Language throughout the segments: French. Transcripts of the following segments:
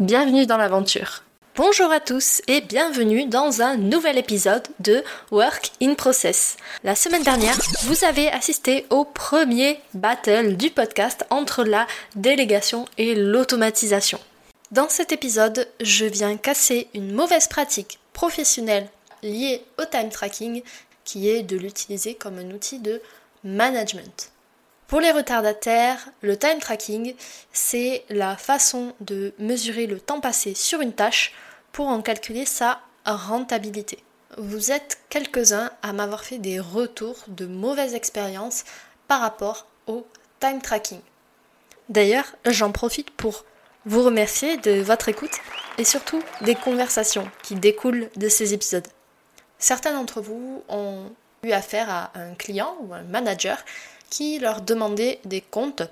Bienvenue dans l'aventure. Bonjour à tous et bienvenue dans un nouvel épisode de Work in Process. La semaine dernière, vous avez assisté au premier battle du podcast entre la délégation et l'automatisation. Dans cet épisode, je viens casser une mauvaise pratique professionnelle liée au time tracking qui est de l'utiliser comme un outil de management. Pour les retardataires, le time tracking, c'est la façon de mesurer le temps passé sur une tâche pour en calculer sa rentabilité. Vous êtes quelques-uns à m'avoir fait des retours de mauvaises expériences par rapport au time tracking. D'ailleurs, j'en profite pour vous remercier de votre écoute et surtout des conversations qui découlent de ces épisodes. Certains d'entre vous ont eu affaire à un client ou un manager qui leur demandait des comptes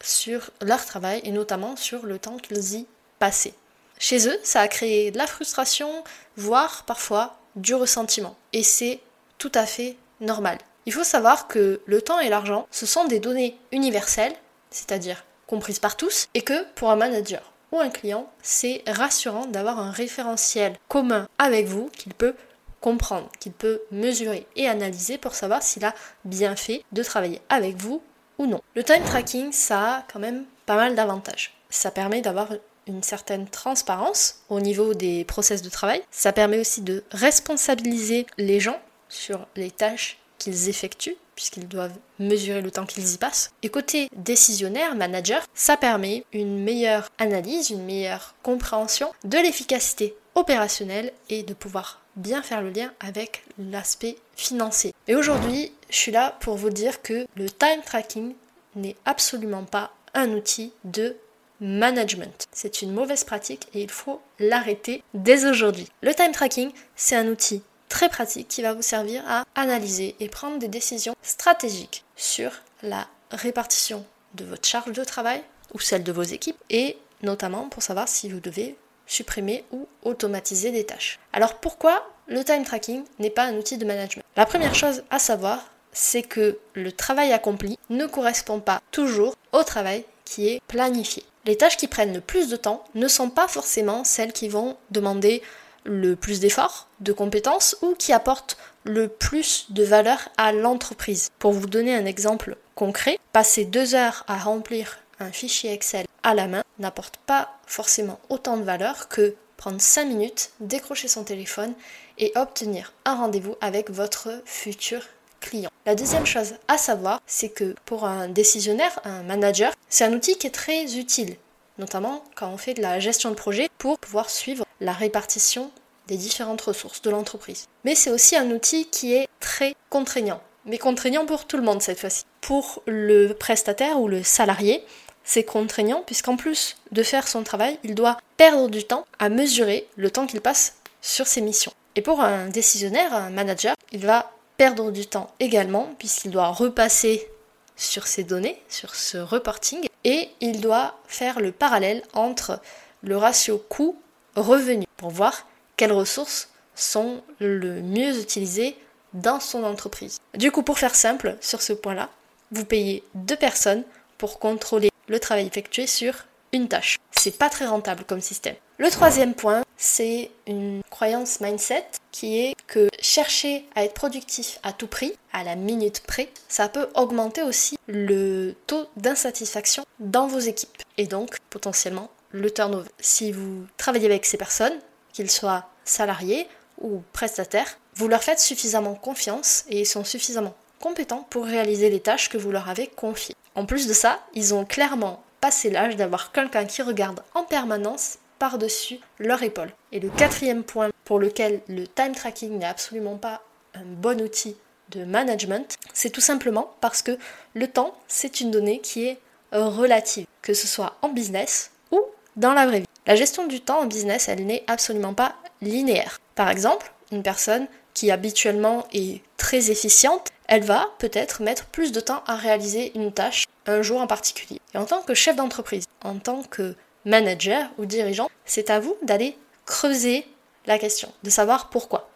sur leur travail et notamment sur le temps qu'ils y passaient. Chez eux, ça a créé de la frustration, voire parfois du ressentiment. Et c'est tout à fait normal. Il faut savoir que le temps et l'argent, ce sont des données universelles, c'est-à-dire comprises par tous, et que pour un manager ou un client, c'est rassurant d'avoir un référentiel commun avec vous qu'il peut comprendre, qu'il peut mesurer et analyser pour savoir s'il a bien fait de travailler avec vous ou non. Le time tracking, ça a quand même pas mal d'avantages. Ça permet d'avoir une certaine transparence au niveau des process de travail. Ça permet aussi de responsabiliser les gens sur les tâches qu'ils effectuent puisqu'ils doivent mesurer le temps qu'ils y passent. Et côté décisionnaire, manager, ça permet une meilleure analyse, une meilleure compréhension de l'efficacité opérationnelle et de pouvoir bien faire le lien avec l'aspect financier. Et aujourd'hui, je suis là pour vous dire que le time tracking n'est absolument pas un outil de management. C'est une mauvaise pratique et il faut l'arrêter dès aujourd'hui. Le time tracking, c'est un outil très pratique qui va vous servir à analyser et prendre des décisions stratégiques sur la répartition de votre charge de travail ou celle de vos équipes et notamment pour savoir si vous devez supprimer ou automatiser des tâches. Alors pourquoi le time tracking n'est pas un outil de management? La première chose à savoir, c'est que le travail accompli ne correspond pas toujours au travail qui est planifié. Les tâches qui prennent le plus de temps ne sont pas forcément celles qui vont demander le plus d'efforts, de compétences ou qui apportent le plus de valeur à l'entreprise. Pour vous donner un exemple concret, passer deux heures à remplir un fichier Excel à la main n'apporte pas forcément autant de valeur que prendre 5 minutes, décrocher son téléphone et obtenir un rendez-vous avec votre futur client. La deuxième chose à savoir, c'est que pour un décisionnaire, un manager, c'est un outil qui est très utile, notamment quand on fait de la gestion de projet pour pouvoir suivre la répartition des différentes ressources de l'entreprise. Mais c'est aussi un outil qui est très contraignant, mais contraignant pour tout le monde cette fois-ci. Pour le prestataire ou le salarié, c'est contraignant puisqu'en plus de faire son travail, il doit perdre du temps à mesurer le temps qu'il passe sur ses missions. Et pour un décisionnaire, un manager, il va perdre du temps également puisqu'il doit repasser sur ses données, sur ce reporting, et il doit faire le parallèle entre le ratio coût-revenu pour voir quelles ressources sont le mieux utilisées dans son entreprise. Du coup, pour faire simple sur ce point-là, vous payez deux personnes pour contrôler le travail effectué sur une tâche. C'est pas très rentable comme système. Le troisième point, c'est une croyance mindset qui est que chercher à être productif à tout prix, à la minute près, ça peut augmenter aussi le taux d'insatisfaction dans vos équipes et donc potentiellement le turnover. Si vous travaillez avec ces personnes, qu'ils soient salariés ou prestataires, vous leur faites suffisamment confiance et ils sont suffisamment compétents pour réaliser les tâches que vous leur avez confiées. En plus de ça, ils ont clairement passé l'âge d'avoir quelqu'un qui regarde en permanence par-dessus leur épaule. Et le quatrième point pour lequel le time tracking n'est absolument pas un bon outil de management, c'est tout simplement parce que le temps, c'est une donnée qui est relative, que ce soit en business ou dans la vraie vie. La gestion du temps en business, elle n'est absolument pas linéaire. Par exemple, une personne qui habituellement est très efficiente, elle va peut-être mettre plus de temps à réaliser une tâche un jour en particulier. Et en tant que chef d'entreprise, en tant que manager ou dirigeant, c'est à vous d'aller creuser la question, de savoir pourquoi.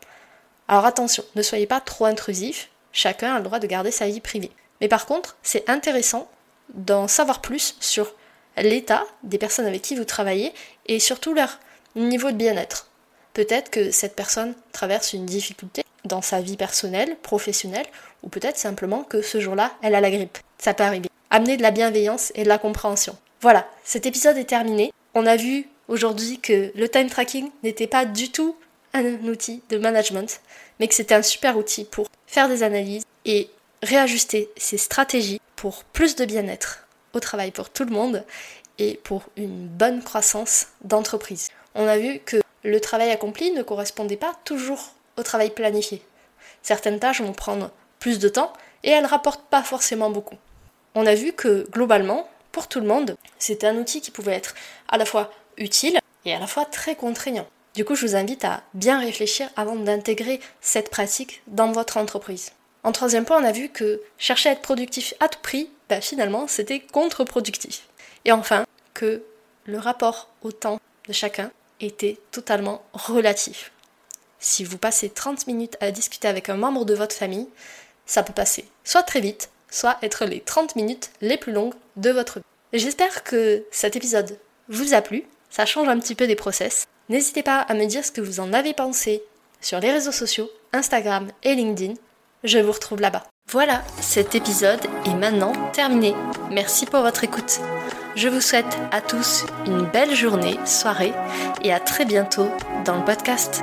Alors attention, ne soyez pas trop intrusif, chacun a le droit de garder sa vie privée. Mais par contre, c'est intéressant d'en savoir plus sur l'état des personnes avec qui vous travaillez et surtout leur niveau de bien-être. Peut-être que cette personne traverse une difficulté dans sa vie personnelle, professionnelle, ou peut-être simplement que ce jour-là, elle a la grippe. Ça peut arriver. Amener de la bienveillance et de la compréhension. Voilà, cet épisode est terminé. On a vu aujourd'hui que le time tracking n'était pas du tout un outil de management, mais que c'était un super outil pour faire des analyses et réajuster ses stratégies pour plus de bien-être au travail pour tout le monde et pour une bonne croissance d'entreprise. On a vu que le travail accompli ne correspondait pas toujours au travail planifié. Certaines tâches vont prendre plus de temps et elles rapportent pas forcément beaucoup. On a vu que globalement, pour tout le monde, c'était un outil qui pouvait être à la fois utile et à la fois très contraignant. Du coup, je vous invite à bien réfléchir avant d'intégrer cette pratique dans votre entreprise. En troisième point, on a vu que chercher à être productif à tout prix, bah, finalement, c'était contre-productif. Et enfin, que le rapport au temps de chacun était totalement relatif. Si vous passez 30 minutes à discuter avec un membre de votre famille, ça peut passer soit très vite, soit être les 30 minutes les plus longues de votre vie. J'espère que cet épisode vous a plu, ça change un petit peu des process. N'hésitez pas à me dire ce que vous en avez pensé sur les réseaux sociaux, Instagram et LinkedIn. Je vous retrouve là-bas. Voilà, cet épisode est maintenant terminé. Merci pour votre écoute. Je vous souhaite à tous une belle journée, soirée et à très bientôt dans le podcast.